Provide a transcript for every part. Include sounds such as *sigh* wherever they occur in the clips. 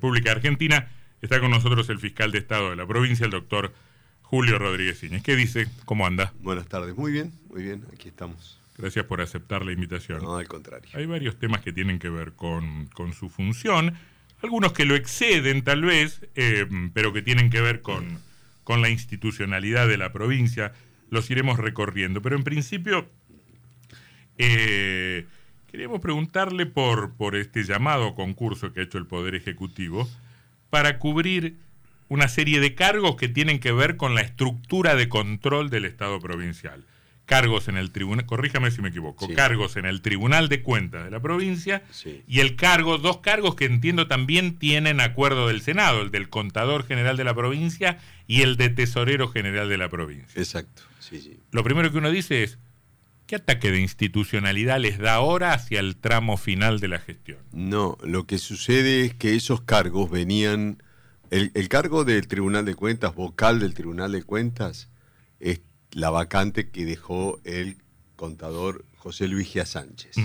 República Argentina. Está con nosotros el fiscal de Estado de la provincia, el doctor Julio Rodríguez Iñez. ¿Qué dice? ¿Cómo anda? Buenas tardes. Muy bien, muy bien. Aquí estamos. Gracias por aceptar la invitación. No, al contrario. Hay varios temas que tienen que ver con, con su función, algunos que lo exceden tal vez, eh, pero que tienen que ver con, con la institucionalidad de la provincia. Los iremos recorriendo. Pero en principio, eh, Queríamos preguntarle por, por este llamado concurso que ha hecho el Poder Ejecutivo para cubrir una serie de cargos que tienen que ver con la estructura de control del Estado provincial. Cargos en el tribunal, corríjame si me equivoco, cargos en el Tribunal de Cuentas de la provincia y el cargo, dos cargos que entiendo también tienen acuerdo del Senado, el del Contador General de la provincia y el de Tesorero General de la provincia. Exacto, sí, sí. Lo primero que uno dice es, ¿Qué ataque de institucionalidad les da ahora hacia el tramo final de la gestión? No, lo que sucede es que esos cargos venían, el, cargo del Tribunal de Cuentas, vocal del Tribunal de Cuentas, es la vacante que dejó el contador José Luis Gia Sánchez.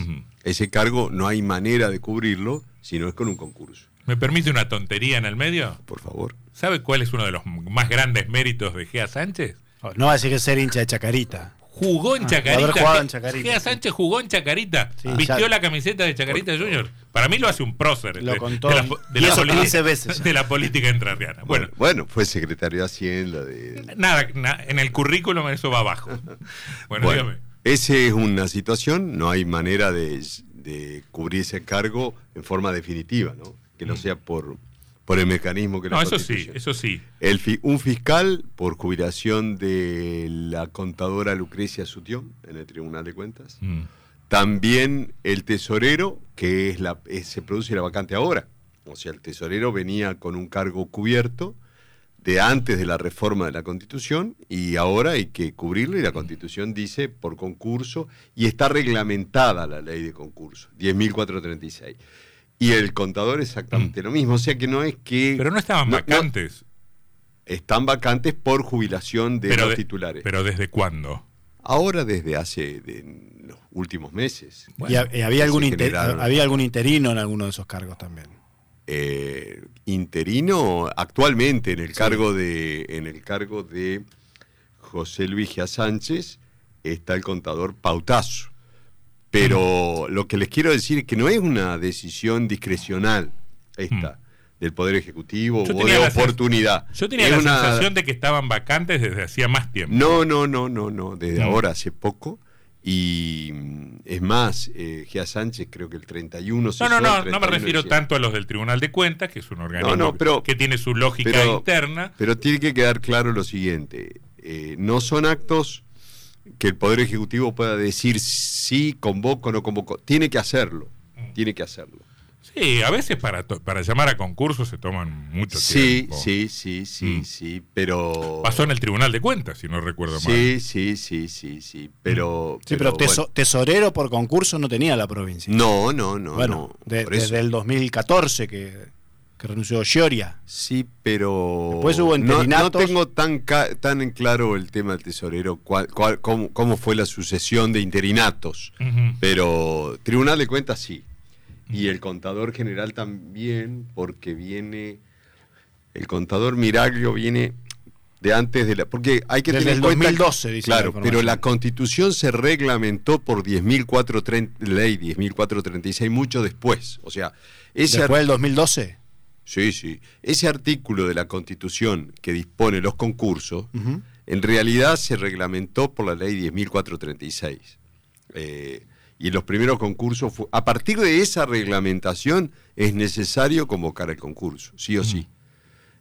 Ese cargo no hay manera de cubrirlo si no es con un concurso. ¿Me permite una tontería en el medio? Por favor. ¿Sabe cuál es uno de los más grandes méritos de Gia Sánchez? No va a decir que ser hincha de Chacarita jugó en ah, Chacarita. en Chacarita. Sánchez jugó en Chacarita. vistió la camiseta de Chacarita Junior. Para mí lo hace un prócer. Lo de, contó. De la, política, veces. *laughs* De la política entrerriana. Bueno, bueno, fue secretario de Hacienda. De... Nada, en el currículum eso va abajo. *laughs* Bueno, dígame. Esa es una situación, no hay manera de, cubrir ese cargo en forma definitiva, ¿no? Que no mm. sea por por el mecanismo que no, eso sí, eso sí. El un fiscal por jubilación de la contadora Lucrecia Sutión en el Tribunal de Cuentas. Mm. También el tesorero, que es la, se produce la vacante ahora. O sea, el tesorero venía con un cargo cubierto de antes de la reforma de la Constitución y ahora hay que cubrirlo y la Constitución dice por concurso y está reglamentada la ley de concurso, 10.436. Y el contador exactamente mm. lo mismo. O sea que no es que. Pero no estaban vacantes. están vacantes por jubilación de los titulares. ¿Pero desde cuándo? Ahora desde hace los últimos meses. ¿Y, había, algún había algún interino en alguno de esos cargos también? Eh, interino actualmente en el cargo de en el cargo de José Luis Gia Sánchez está el contador Pautazo. Pero lo que les quiero decir es que no es una decisión discrecional esta. Mm. del Poder Ejecutivo o de oportunidad. Yo tenía la sensación de que estaban vacantes desde hacía más tiempo. No, no, no, no, no, desde mm. ahora, hace poco. Y mm, es más, eh, Gia Sánchez creo que el 31 No, no, no, no me refiero tanto a los del Tribunal de Cuentas, que es un organismo que tiene su lógica interna. Pero tiene que quedar claro lo siguiente, eh, no son actos que el Poder Ejecutivo pueda decir sí, convoco o no convoco. Tiene que hacerlo, tiene que hacerlo. Sí, a veces para, para llamar a concursos se toman mucho tiempo. Sí, sí, sí, mm. sí, pero... Pasó en el Tribunal de Cuentas, si no recuerdo mal. Sí, sí, sí, sí, sí, pero... Sí, pero, tesorero por concurso no tenía la provincia. No, no, no. Bueno, desde el 2014 que que renunció Gioria. Sí, pero Después hubo no, tengo tan, tan en claro el tema del tesorero, cuál, cómo, fue la sucesión de interinatos, pero Tribunal de Cuentas sí. Y el contador general también, porque viene, el contador Miraglio viene de antes de la... Porque hay que Desde tener el 2012, dice Claro, pero la constitución se reglamentó por 10.430, ley 10.436 mucho después. O sea, ese ¿Después del 2012? Sí, sí. Ese artículo de la Constitución que dispone los concursos, en realidad se reglamentó por la ley 10.436. Eh, y en los primeros concursos, a partir de esa reglamentación es necesario convocar el concurso, sí o sí.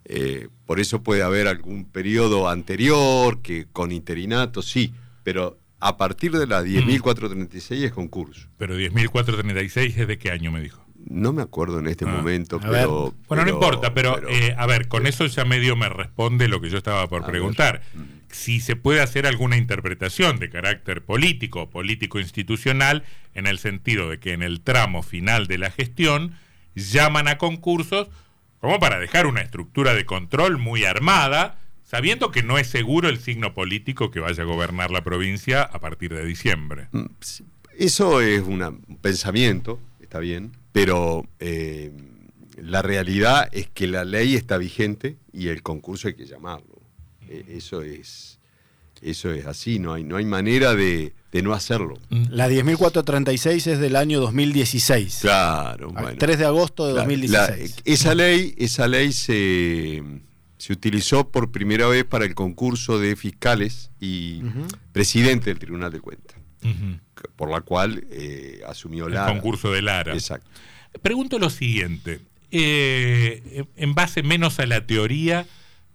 Eh, por eso puede haber algún periodo anterior que con interinato, sí, pero a partir de la 10.436 es concurso. Pero 10.436 es de qué año me dijo? No me acuerdo en este ah. momento, pero, Bueno, no importa, pero, eh, a ver, con eso ya medio me responde lo que yo estaba por preguntar. Mm. Si se puede hacer alguna interpretación de carácter político, político institucional, en el sentido de que en el tramo final de la gestión llaman a concursos como para dejar una estructura de control muy armada, sabiendo que no es seguro el signo político que vaya a gobernar la provincia a partir de diciembre. Mm, eso es un pensamiento, está bien, pero eh, la realidad es que la ley está vigente y el concurso hay que llamarlo. E, eso es, eso es así, no hay, no hay manera de, no hacerlo. La 10.436 es del año 2016. Claro, bueno. 3 de agosto de 2016. esa ley, esa ley se, se, utilizó por primera vez para el concurso de fiscales y presidente del Tribunal de Cuentas, por la cual eh, asumió el concurso de Lara. Exacto. Pregunto lo siguiente, eh, en base menos a la teoría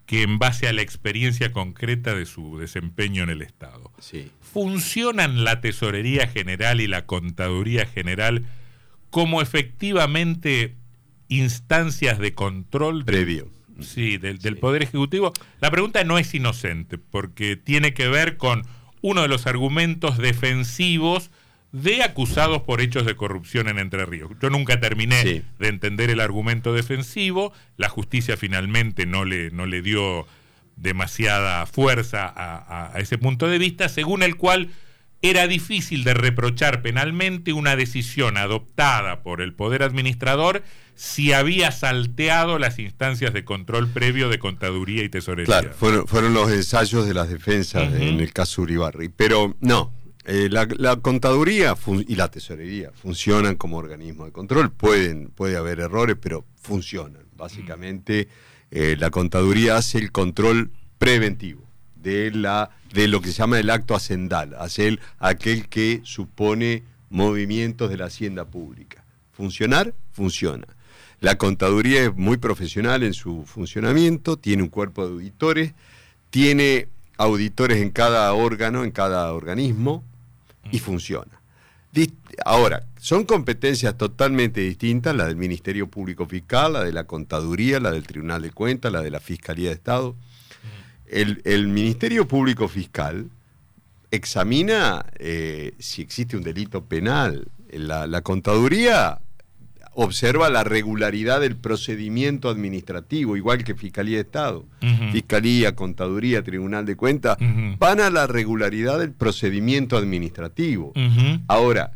que en base a la experiencia concreta de su desempeño en el Estado. ¿Funcionan la Tesorería General y la Contaduría General como efectivamente instancias de control previo? Sí, del, del Poder Ejecutivo. La pregunta no es inocente, porque tiene que ver con uno de los argumentos defensivos de acusados por hechos de corrupción en Entre Ríos. Yo nunca terminé de entender el argumento defensivo, la justicia finalmente no le, no le dio demasiada fuerza a, ese punto de vista, según el cual era difícil de reprochar penalmente una decisión adoptada por el Poder Administrador si había salteado las instancias de control previo de contaduría y tesorería. Claro, fueron, los ensayos de las defensas en el caso Uribarri. Pero no, eh, la, contaduría y la tesorería funcionan como organismo de control. Pueden, puede haber errores, pero funcionan. Básicamente, eh, la contaduría hace el control preventivo de, la, de lo que se llama el acto hacendal, hace aquel que supone movimientos de la hacienda pública. ¿Funcionar? Funciona. La contaduría es muy profesional en su funcionamiento, tiene un cuerpo de auditores, tiene auditores en cada órgano, en cada organismo, y funciona. Ahora, son competencias totalmente distintas, la del Ministerio Público Fiscal, la de la Contaduría, la del Tribunal de Cuentas, la de la Fiscalía de Estado. El, Ministerio Público Fiscal examina eh, si existe un delito penal. La, la Contaduría observa la regularidad del procedimiento administrativo, igual que Fiscalía de Estado. Fiscalía, Contaduría, Tribunal de Cuentas, van a la regularidad del procedimiento administrativo. Ahora,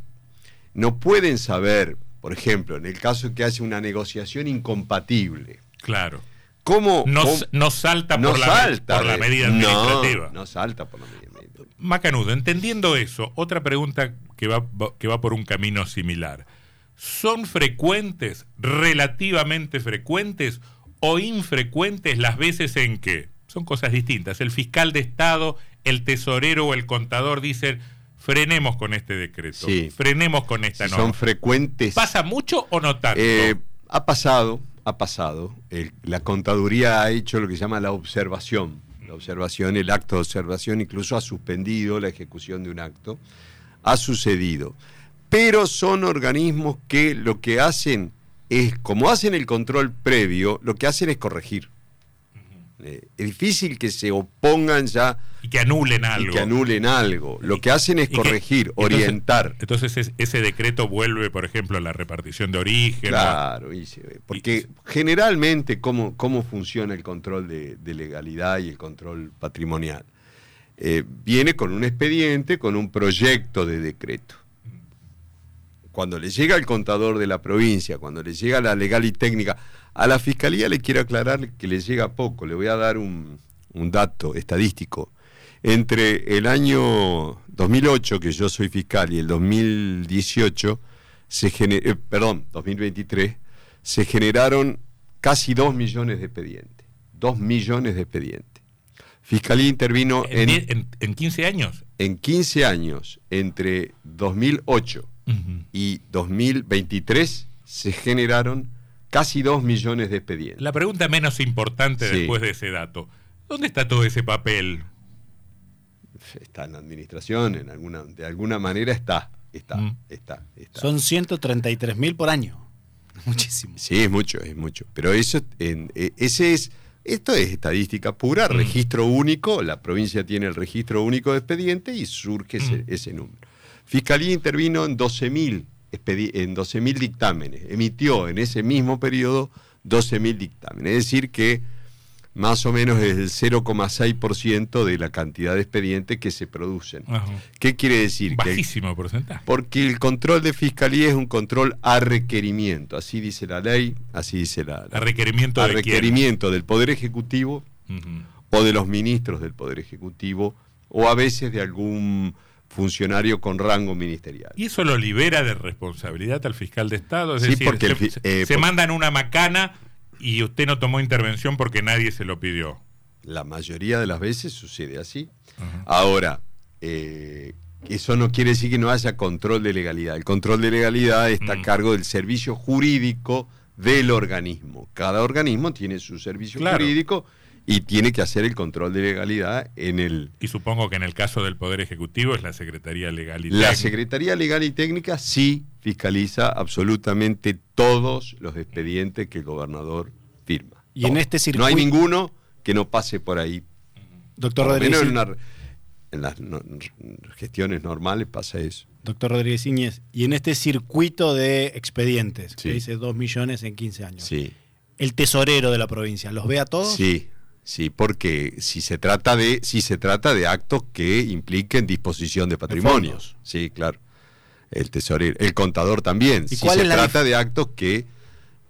no pueden saber, por ejemplo, en el caso que hace una negociación incompatible. Claro. ¿Cómo? No, salta, por, la, medida administrativa. No, salta por la medida administrativa. Macanudo, entendiendo eso, otra pregunta que va, que va por un camino similar son frecuentes, relativamente frecuentes o infrecuentes las veces en que, son cosas distintas, el fiscal de Estado, el tesorero o el contador dicen, frenemos con este decreto, frenemos con esta norma. Son frecuentes. ¿Pasa mucho o no tanto? Eh, ha pasado, ha pasado. la contaduría ha hecho lo que se llama la observación. La observación, el acto de observación, incluso ha suspendido la ejecución de un acto. Ha sucedido pero son organismos que lo que hacen es, como hacen el control previo, lo que hacen es corregir. Eh, es difícil que se opongan ya. Y que anulen algo. Y que anulen algo. Lo que hacen es corregir, orientar. Entonces, ese decreto vuelve, por ejemplo, a la repartición de origen. Claro, porque generalmente, ¿cómo, ¿cómo funciona el control de, legalidad y el control patrimonial? Eh, viene con un expediente, con un proyecto de decreto cuando le llega al contador de la provincia, cuando le llega la legal y técnica, a la fiscalía le quiero aclarar que le llega poco. Le voy a dar un, dato estadístico. Entre el año 2008, que yo soy fiscal, y el 2018, se eh, perdón, 2023, se generaron casi 2 millones de expedientes. 2 millones de expedientes. Fiscalía intervino en, en, en 15 años. En 15 años, entre 2008 y 2023 se generaron casi 2 millones de expedientes. La pregunta menos importante después de ese dato, ¿dónde está todo ese papel? Está en la administración, en alguna, de alguna manera está, está, está, Son 133 mil por año. *laughs* Muchísimo. Sí, es mucho, es mucho. Pero eso, en, e, ese es, esto es estadística pura, registro único, la provincia tiene el registro único de expediente y surge ese número. Fiscalía intervino en 12.000 en 12 dictámenes, emitió en ese mismo periodo 12.000 dictámenes. Es decir, que más o menos es el 0,6% de la cantidad de expedientes que se producen. ¿Qué quiere decir? Bajísimo porcentaje. Porque el control de fiscalía es un control a requerimiento, así dice la ley, así dice la... a requerimiento a requerimiento del Poder Ejecutivo o de los ministros del Poder Ejecutivo o a veces de algún funcionario con rango ministerial. ¿Y eso lo libera de responsabilidad al fiscal de Estado? sí, porque se, eh, se mandan una macana y usted no tomó intervención porque nadie se lo pidió. La mayoría de las veces sucede así. Ahora, eh, eso no quiere decir que no haya control de legalidad. El control de legalidad está a mm. cargo del servicio jurídico del organismo. Cada organismo tiene su servicio jurídico y tiene que hacer el control de legalidad en el... Y supongo que en el caso del Poder Ejecutivo es la Secretaría Legal y Técnica. La Secretaría Legal y Técnica sí fiscaliza absolutamente todos los expedientes que el gobernador firma. Y en este circuito... No hay ninguno que no pase por ahí. Doctor Rodríguez. En, las gestiones normales pasa eso. Doctor Rodríguez Iñez, y en este circuito de expedientes, que dice 2 millones en 15 años, sí. el tesorero de la provincia, ¿los ve a todos? Sí, Sí, porque si se trata de si se trata de actos que impliquen disposición de patrimonios, sí, claro. El tesorero, el contador también. Si se trata de actos que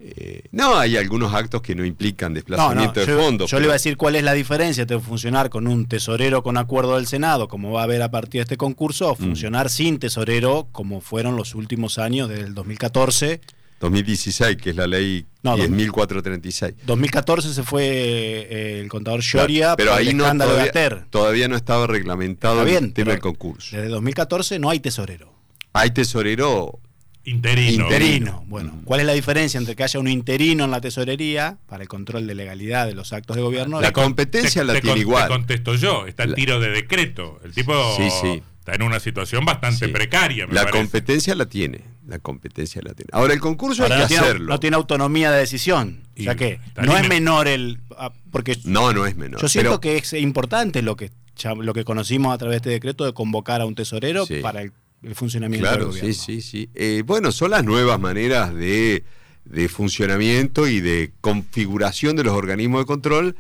eh, no, hay algunos actos que no implican desplazamiento de fondos. Yo le iba a decir cuál es la diferencia entre funcionar con un tesorero con acuerdo del Senado, como va a haber a partir de este concurso, o mm. funcionar sin tesorero, como fueron los últimos años del 2014 2016, que es la ley no, 10.436. 2014 se fue eh, el contador Shoria pero ahí no, todavía, todavía, no estaba reglamentado el tema del concurso. Desde 2014 no hay tesorero. Hay tesorero interino. Interino. Bueno, ¿cuál es la diferencia entre que haya un interino en la tesorería para el control de legalidad de los actos de gobierno? La competencia la tiene igual. Te contesto yo, está el tiro de decreto. El tipo sí, sí está en una situación bastante precaria. la competencia la tiene, la competencia la tiene. Ahora el concurso hay que hacerlo. No tiene autonomía de decisión, o sea que no es menor el, ah, porque no, no es menor. Yo siento que es importante lo que lo que conocimos a través de este decreto de convocar a un tesorero para el, funcionamiento del gobierno. Sí, sí, sí. Eh, bueno, son las nuevas maneras de, de funcionamiento y de configuración de los organismos de control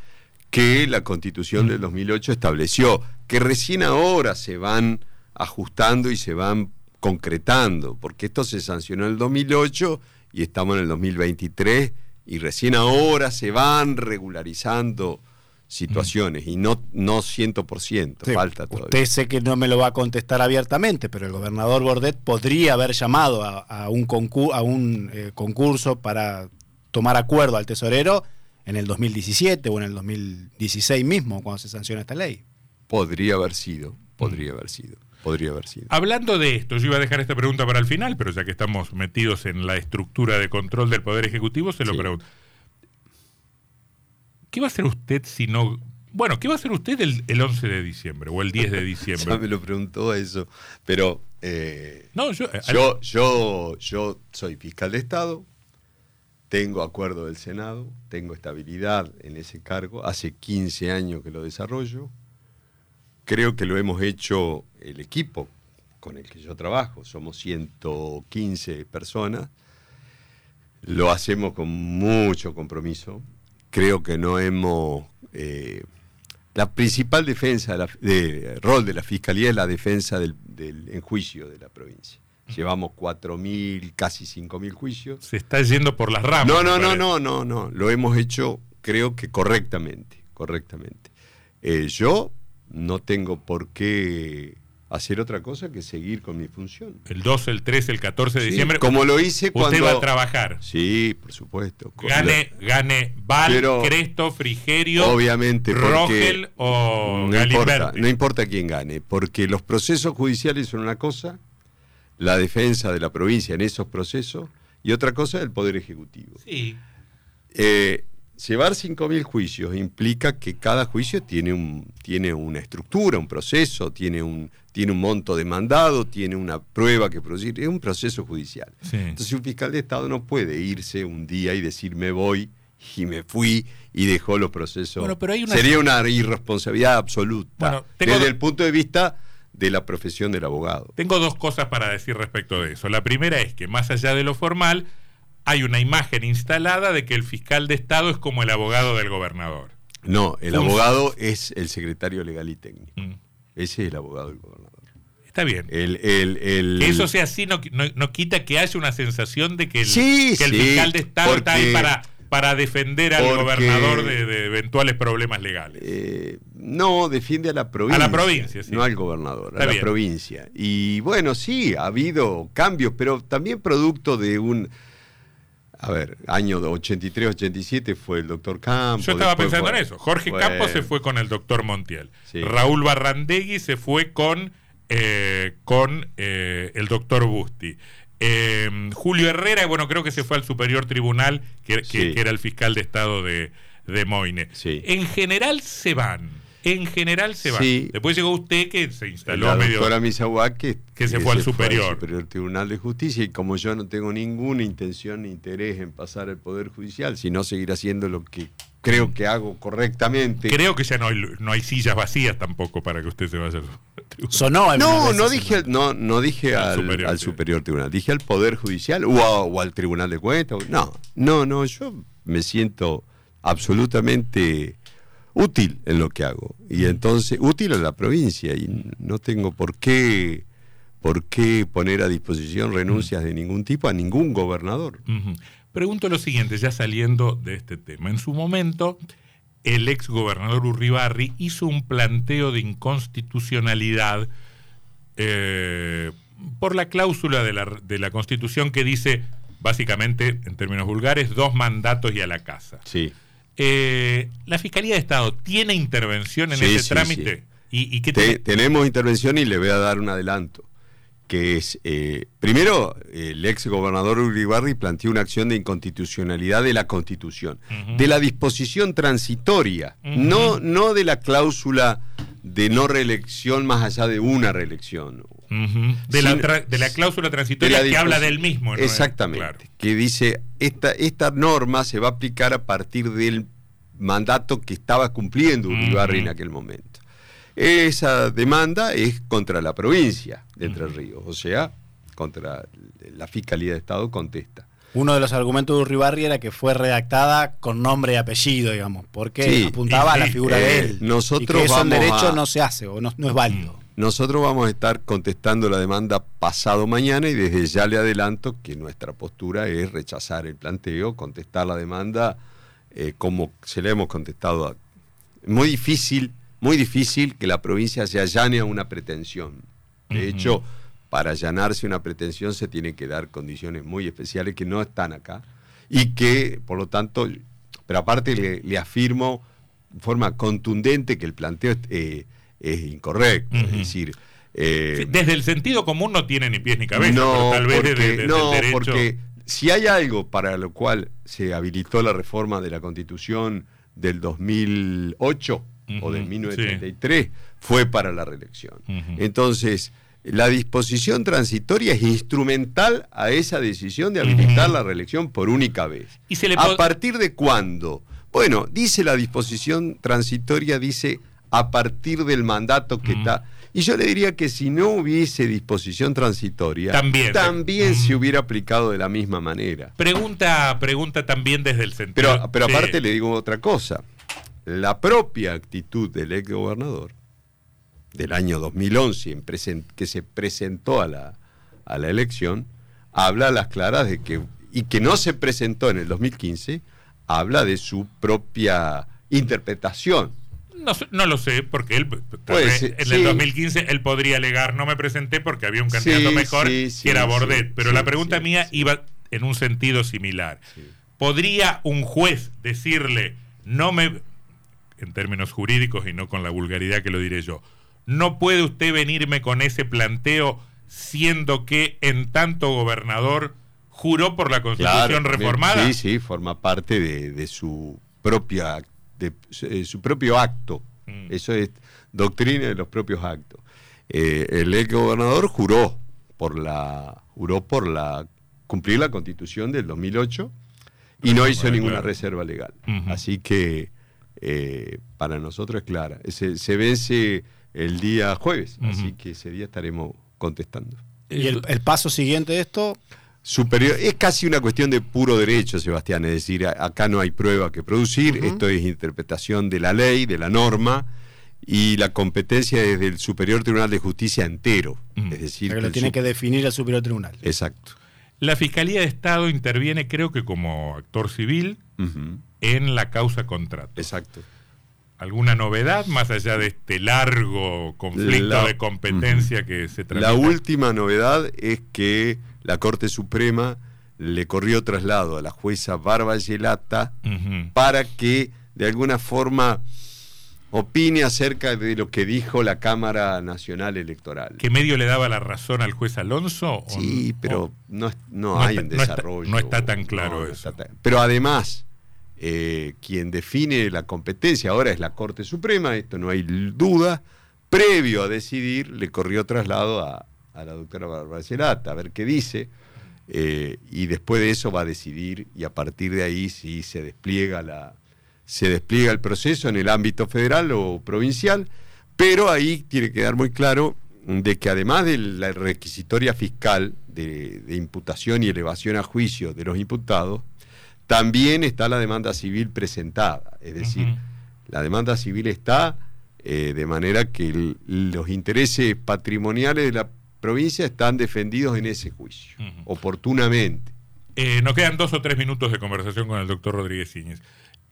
que la Constitución del 2008 estableció, que recién ahora se van ajustando y se van concretando, porque esto se sancionó en el 2008 y estamos en el 2023 y recién ahora se van regularizando situaciones y no, no 100%, falta todavía. Usted sé que no me lo va a contestar abiertamente, pero el gobernador Bordet podría haber llamado a, un, a un eh, concurso para tomar acuerdo al tesorero en el 2017 o en el 2016 mismo, cuando se sanciona esta ley. Podría haber sido, podría haber sido. Podría haber sido. Hablando de esto, yo iba a dejar esta pregunta para el final, pero ya que estamos metidos en la estructura de control del Poder Ejecutivo, se lo pregunto. ¿Qué va a hacer usted si no... Bueno, ¿qué va a hacer usted el, 11 de diciembre o el 10 de *laughs* diciembre? ya me lo preguntó eso, pero... Eh, no, yo, eh, yo, yo, yo soy fiscal de Estado, tengo acuerdo del Senado, tengo estabilidad en ese cargo, hace 15 años que lo desarrollo, creo que lo hemos hecho el equipo con el que yo trabajo, somos 115 personas, lo hacemos con mucho compromiso, creo que no hemos... Eh, la principal defensa, de, rol de la Fiscalía es la defensa del, del enjuicio de la provincia. Llevamos 4.000, casi 5.000 juicios. Se está yendo por las ramas. No, no, no, no, no, no. Lo hemos hecho, creo que correctamente, correctamente. Eh, yo no tengo por qué hacer otra cosa que seguir con mi función. El 12, el 13, el 14 de diciembre. Como lo hice cuando. Usted va a trabajar. Sí, por supuesto. Gane, gane Val, Cresto, Frigerio, obviamente, Rogel o no importa, no importa quién gane, porque los procesos judiciales son una cosa, la defensa de la provincia en esos procesos, y otra cosa el Poder Ejecutivo. Sí. Eh, Llevar 5.000 juicios implica que cada juicio tiene, un, tiene una estructura, un proceso, tiene un, tiene un monto demandado, tiene una prueba que producir, es un proceso judicial. Entonces un fiscal de Estado no puede irse un día y decir me voy y me fui y dejó los procesos. Sería una irresponsabilidad absoluta desde el punto de vista de la profesión del abogado. Tengo dos cosas para decir respecto de eso. La primera es que más allá de lo formal, hay una imagen instalada de que el fiscal de Estado es como el abogado del gobernador. No, el abogado es el secretario legal y técnico. Mm. Ese es el abogado del gobernador. Está bien. El, el, Que eso sea así no, no, quita que haya una sensación de que el, fiscal de Estado está ahí para, para defender al gobernador de, eventuales problemas legales. Eh, no, defiende a la provincia. A la provincia, sí. No al gobernador, a la provincia. Y bueno, sí, ha habido cambios, pero también producto de un a ver, año 83-87 fue el doctor Campos. Yo estaba pensando en eso. Jorge Campos se fue con el doctor Montiel. Raúl Barrandegui se fue con, eh, con eh, el doctor Busti. Em, Julio Herrera, bueno, creo que se fue al Superior Tribunal, que, era el fiscal de Estado de, de Moine. En general se van en general se va. Después llegó usted que se instaló la medio. Doctora Misawa, que, que, se, fue al superior. superior Tribunal de Justicia y como yo no tengo ninguna intención ni interés en pasar al Poder Judicial, sino seguir haciendo lo que creo que hago correctamente. Creo que ya no hay, no hay sillas vacías tampoco para que usted se vaya. Sonó. No, no dije, no, no dije al, superior, Tribunal, dije al Poder Judicial o, o al Tribunal de Cuentas. No, no, no, yo me siento absolutamente útil en lo que hago. Y entonces, útil a la provincia. Y no tengo por qué, por qué poner a disposición renuncias de ningún tipo a ningún gobernador. Pregunto lo siguiente, ya saliendo de este tema. En su momento, el ex gobernador Urribarri hizo un planteo de inconstitucionalidad eh, por la cláusula de la, de la Constitución que dice, básicamente, en términos vulgares, dos mandatos y a la casa. Sí. Eh, ¿La Fiscalía de Estado tiene intervención en ese trámite? ¿Y, tenemos intervención y le voy a dar un adelanto, que es, eh, primero, el ex gobernador Uribarri planteó una acción de inconstitucionalidad de la Constitución, de la disposición transitoria, no, no de la cláusula de no reelección más allá de una reelección. de, la cláusula transitoria que habla del mismo. Exactamente, que dice, esta, esta norma se va a aplicar a partir del mandato que estaba cumpliendo Uribarri en aquel momento. Esa demanda es contra la provincia de Entre Ríos, o sea, contra la Fiscalía de Estado contesta. Uno de los argumentos de Urribarri era que fue redactada con nombre y apellido, digamos, porque apuntaba a la figura de él. Nosotros y que eso en derecho no se hace o no, es válido. Nosotros vamos a estar contestando la demanda pasado mañana y desde ya le adelanto que nuestra postura es rechazar el planteo, contestar la demanda eh, como se le hemos contestado. A... Muy difícil, muy difícil que la provincia se allane a una pretensión. De hecho, para allanarse una pretensión se tienen que dar condiciones muy especiales que no están acá y que, por lo tanto, pero aparte le, afirmo de forma contundente que el planteo eh, es incorrecto. Es decir, eh, desde el sentido común no tiene ni pies ni cabeza, no, tal vez porque, no, porque si hay algo para lo cual se habilitó la reforma de la Constitución del 2008 o del 1933, fue para la reelección. Entonces, la disposición transitoria es instrumental a esa decisión de habilitar la reelección por única vez. ¿Y se le ¿A partir de cuándo? Bueno, dice la disposición transitoria, dice a partir del mandato que está. Y yo le diría que si no hubiese disposición transitoria, también, también se hubiera aplicado de la misma manera. Pregunta, pregunta también desde el sentido. Pero, pero aparte le digo otra cosa. La propia actitud del ex gobernador del año 2011 que se presentó a la, a la elección, habla a las claras de que, y que no se presentó en el 2015, habla de su propia interpretación. No, no lo sé, porque él en el 2015 él podría alegar no me presenté porque había un candidato mejor que era Bordet. Pero la pregunta mía iba en un sentido similar. ¿Podría un juez decirle no me en términos jurídicos y no con la vulgaridad que lo diré yo, no puede usted venirme con ese planteo siendo que en tanto gobernador juró por la constitución reformada. Sí, sí, forma parte de, su propia de, eh, su propio acto. Mm. Eso es doctrina de los propios actos. Eh, el ex gobernador juró por la juró por la cumplir la constitución del 2008 y no hizo ninguna reserva legal. Así que eh, para nosotros es clara. Se, se vence el día jueves, así que ese día estaremos contestando. ¿Y el, paso siguiente de esto? superior. Es casi una cuestión de puro derecho, Sebastián. Es decir, acá no hay prueba que producir, esto es interpretación de la ley, de la norma, y la competencia es del Superior Tribunal de Justicia entero. Es decir, que lo tiene que definir el Superior Tribunal. Exacto. La Fiscalía de Estado interviene, creo que como actor civil, en la causa contrato. Exacto. ¿Alguna novedad más allá de este largo conflicto de competencia que se tramita? La última novedad es que la Corte Suprema le corrió traslado a la jueza Barba Gelata para que de alguna forma opine acerca de lo que dijo la Cámara Nacional Electoral. ¿Qué medio le daba la razón al juez Alonso? Sí, pero no, no, hay un desarrollo. No está, tan claro eso. pero además, eh, quien define la competencia ahora es la Corte Suprema, esto no hay duda. Previo a decidir, le corrió traslado a, la doctora Barcelata a ver qué dice. Eh, y después de eso va a decidir y a partir de ahí si se despliega la, se despliega el proceso en el ámbito federal o provincial, pero ahí tiene que quedar muy claro de que además de la requisitoria fiscal de, imputación y elevación a juicio de los imputados, también está la demanda civil presentada. Es decir, la demanda civil está eh, de manera que los intereses patrimoniales de la provincia están defendidos en ese juicio, oportunamente. Eh, nos quedan dos o tres minutos de conversación con el doctor Rodríguez Íñez.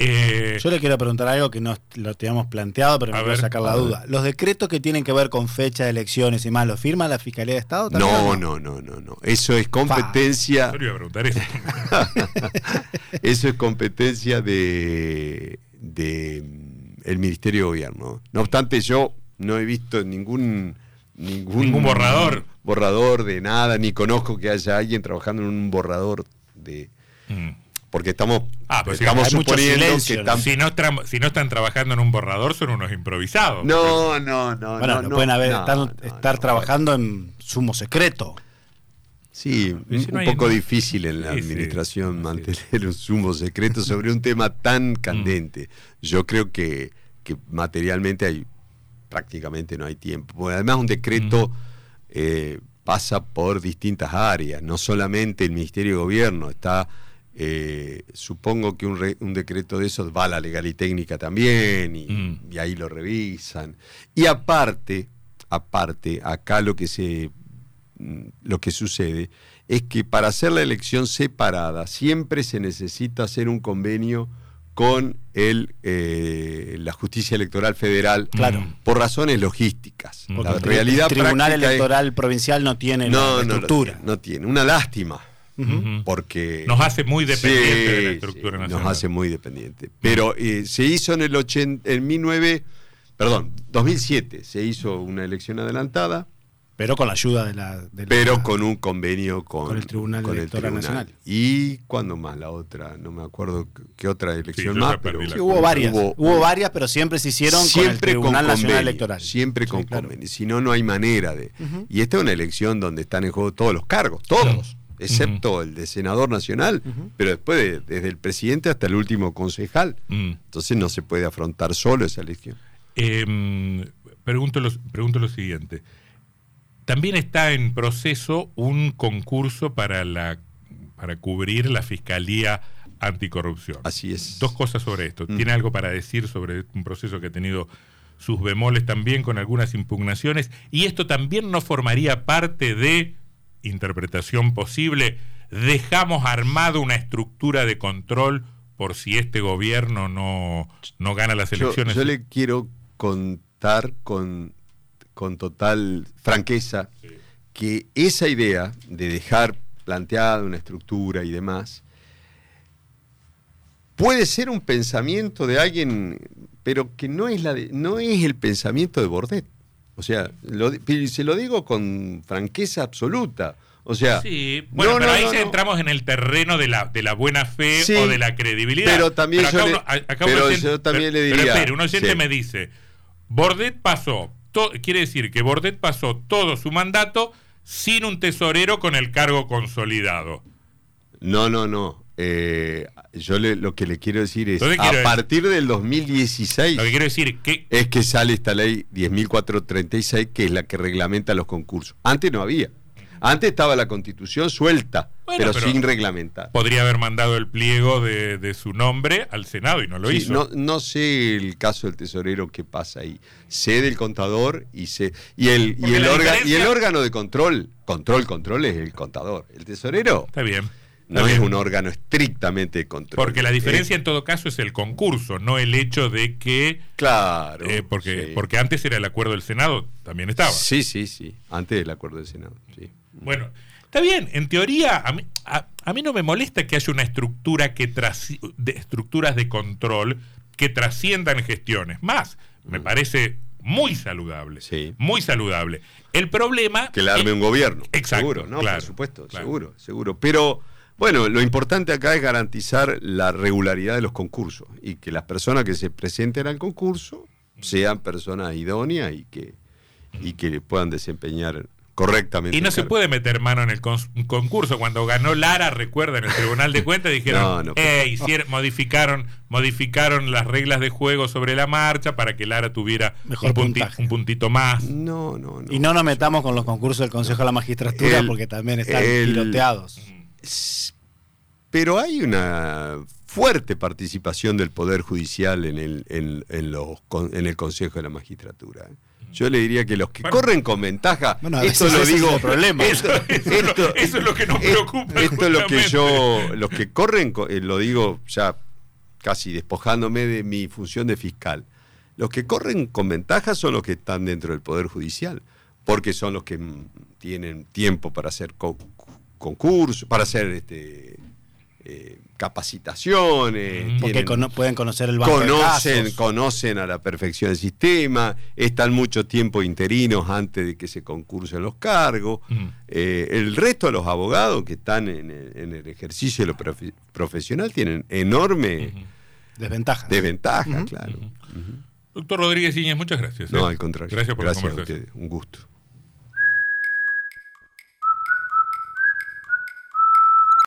Eh, Yo le quiero preguntar algo que no lo teníamos planteado, pero me voy a sacar la duda. ¿Los decretos que tienen que ver con fecha de elecciones y más, ¿los firma la Fiscalía de Estado también? No, no, no, no, no. Eso es competencia. Yo iba a preguntar eso. *laughs* *laughs* eso es competencia de, de mm, el Ministerio de Gobierno. No obstante, yo no he visto ningún ningún, borrador borrador de nada, ni conozco que haya alguien trabajando en un borrador de mm porque estamos, ah, pues estamos suponiendo que si, no si no están trabajando en un borrador son unos improvisados. No, no, no. Bueno, no, pueden haber, estar, trabajando en sumo secreto. Sí, un, poco difícil en la administración mantener un sumo secreto sobre un tema tan mm. candente. Yo creo que, materialmente hay prácticamente no hay tiempo. además un decreto mm. eh, pasa por distintas áreas, no solamente el Ministerio de Gobierno, está eh, supongo que un, decreto de esos va a la legal y técnica también mm. y, ahí lo revisan. Y aparte, aparte, acá lo que se lo que sucede es que para hacer la elección separada siempre se necesita hacer un convenio con el, eh, la justicia electoral federal claro. por razones logísticas. la realidad el Tribunal Electoral Provincial no tiene no, estructura. no tiene. Una lástima porque nos hace muy dependiente de la estructura nacional. Nos hace muy dependiente. Pero eh, se hizo en el 80, en 19, perdón, 2007 se hizo una elección adelantada. Pero con la ayuda de la. pero con un convenio con, el Tribunal Electoral Nacional. ¿Y cuándo más la otra? No me acuerdo qué otra elección más. Pero, hubo varias. Hubo, varias, pero siempre se hicieron con el Tribunal Nacional Electoral. Siempre con convenio. Si no, no hay manera de. Y esta es una elección donde están en juego todos los cargos, todos excepto el de senador nacional, pero después desde el presidente hasta el último concejal. Entonces no se puede afrontar solo esa elección. Eh, pregunto, lo, pregunto lo siguiente. También está en proceso un concurso para, la, para cubrir la Fiscalía Anticorrupción. Así es. Dos cosas sobre esto. Mm. ¿Tiene algo para decir sobre un proceso que ha tenido sus bemoles también con algunas impugnaciones? ¿Y esto también no formaría parte de interpretación posible, dejamos armado una estructura de control por si este gobierno no, no gana las elecciones. Yo, le quiero contar con, con total franqueza que esa idea de dejar planteada una estructura y demás, puede ser un pensamiento de alguien, pero que no es, la no es el pensamiento de Bordet. O sea, se lo digo con franqueza absoluta. O sea, sí, bueno, pero ahí entramos en el terreno de la, de la buena fe o de la credibilidad. Pero también yo, también le diría. Pero, un oyente me dice, Bordet pasó, quiere decir que Bordet pasó todo su mandato sin un tesorero con el cargo consolidado. No, no, no. Eh, yo lo que le quiero decir es, a partir del 2016, lo que quiero decir que, es que sale esta ley 10.436, que es la que reglamenta los concursos. Antes no había. Antes estaba la constitución suelta. pero, sin reglamentar. Podría haber mandado el pliego de, su nombre al Senado y no lo hizo. No, no, sé el caso del tesorero qué pasa ahí. Sé del contador y sé. Y el, y el, y el órgano de control, control, control es el contador. El tesorero. Está bien. no es un órgano estrictamente de control. Porque la diferencia en todo caso es el concurso, no el hecho de que. Claro. Eh, porque, porque antes era el acuerdo del Senado, también estaba. Sí, sí, sí. Antes del acuerdo del Senado. Sí. Bueno, Está bien, en teoría, a mí, a, mí no me molesta que haya una estructura que de estructuras de control que trasciendan gestiones. Más, me mm. parece muy saludable. Sí. Muy saludable. El problema. Que le arme un gobierno. Exacto. Seguro, ¿no? Por supuesto, seguro, seguro. Pero. Bueno, lo importante acá es garantizar la regularidad de los concursos y que las personas que se presenten al concurso sean personas idóneas y que, y que puedan desempeñar correctamente. Y no se puede meter mano en el concurso. Cuando ganó Lara, recuerda, en el Tribunal de Cuentas dijeron, eh, modificaron, modificaron las reglas de juego sobre la marcha para que Lara tuviera un, puntito más. No, no, Y no nos metamos con los concursos del Consejo de la Magistratura porque también están piloteados. Pero hay una fuerte participación del Poder Judicial en el, en, los, en el Consejo de la Magistratura. Yo le diría que los que corren con ventaja, esto lo digo, problema. *laughs* Esto, eso es lo que nos preocupa. Esto es lo que yo, los que corren, eh, lo digo ya casi despojándome de mi función de fiscal. Los que corren con ventaja son los que están dentro del Poder Judicial, porque son los que tienen tiempo para hacer concursos, para hacer este, eh, capacitaciones. Porque pueden conocer el banco conocen, conocen a la perfección el sistema, están mucho tiempo interinos antes de que se concursen los cargos. Eh, el resto de los abogados que están en el, ejercicio de lo profesional tienen enorme desventaja. Desventaja, claro. Doctor Rodríguez Iñez, muchas gracias. No, ¿eh? al contrario. Gracias por gracias la conversación. Un gusto.